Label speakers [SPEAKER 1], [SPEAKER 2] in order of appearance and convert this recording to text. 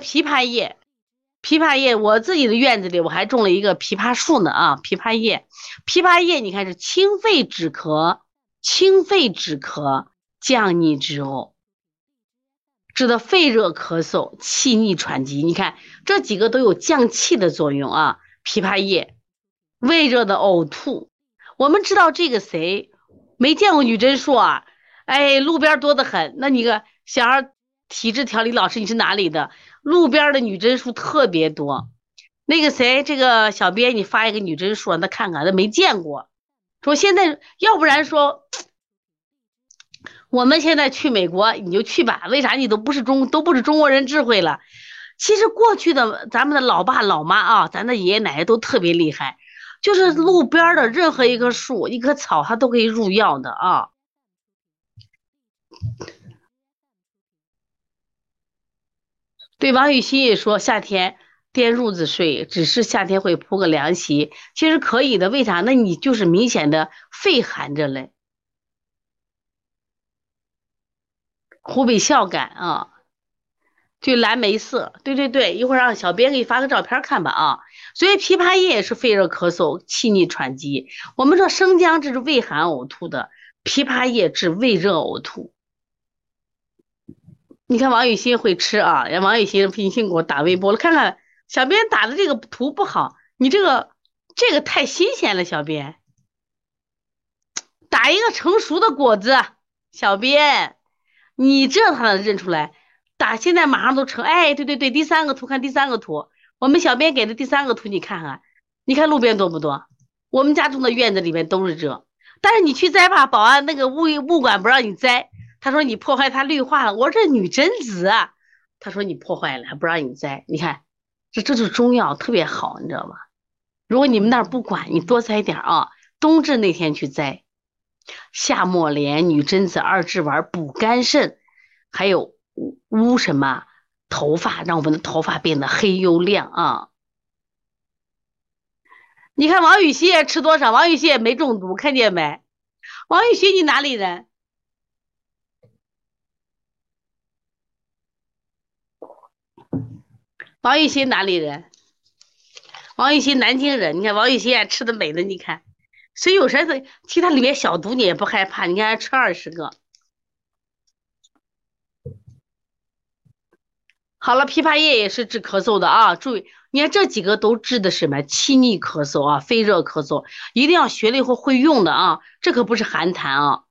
[SPEAKER 1] 枇杷叶，枇杷叶，我自己的院子里我还种了一个枇杷树呢啊！枇杷叶，枇杷叶，你看是清肺止咳，清肺止咳，降逆止呕，治的肺热咳嗽、气逆喘急。你看这几个都有降气的作用啊！枇杷叶，胃热的呕吐，我们知道这个谁没见过女贞树啊？哎，路边多得很。那你个小孩体质调理老师，你是哪里的？路边的女贞树特别多。那个谁，这个小编，你发一个女贞树让他看看，他没见过。说现在要不然说，我们现在去美国你就去吧，为啥你都不是中都不是中国人智慧了？其实过去的咱们的老爸老妈啊，咱的爷爷奶奶都特别厉害，就是路边的任何一棵树、一棵草，它都可以入药的啊。对王雨欣也说，夏天垫褥子睡，只是夏天会铺个凉席，其实可以的。为啥？那你就是明显的肺寒着嘞。湖北孝感啊，就蓝莓色，对对对，一会儿让小编给你发个照片看吧啊。所以枇杷叶是肺热咳嗽、气逆喘急。我们说生姜治胃寒呕吐的，枇杷叶治胃热呕吐。你看王雨欣会吃啊，让王雨欣微信给我打微博了，看看小编打的这个图不好，你这个这个太新鲜了，小编打一个成熟的果子，小编你这他能认出来？打现在马上都成，哎，对对对，第三个图看第三个图，我们小编给的第三个图你看看，你看路边多不多？我们家种的院子里面都是这，但是你去摘吧，保安那个物物管不让你摘。他说你破坏它绿化了，我说这女贞子，他说你破坏了，还不让你摘。你看，这这就是中药，特别好，你知道吗？如果你们那儿不管，你多摘点啊。冬至那天去摘，夏末莲、女贞子二至丸补肝肾，还有乌什么头发，让我们的头发变得黑又亮啊。你看王雨欣吃多少？王雨欣也没中毒，看见没？王雨欣，你哪里人？王雨欣哪里人？王雨欣南京人。你看王雨欣吃的美的，你看，所以有啥子，其他里面小毒你也不害怕。你看吃二十个，好了，枇杷叶也是治咳嗽的啊。注意，你看这几个都治的什么？气逆咳嗽啊，肺热咳嗽，一定要学了以后会用的啊。这可不是寒痰啊。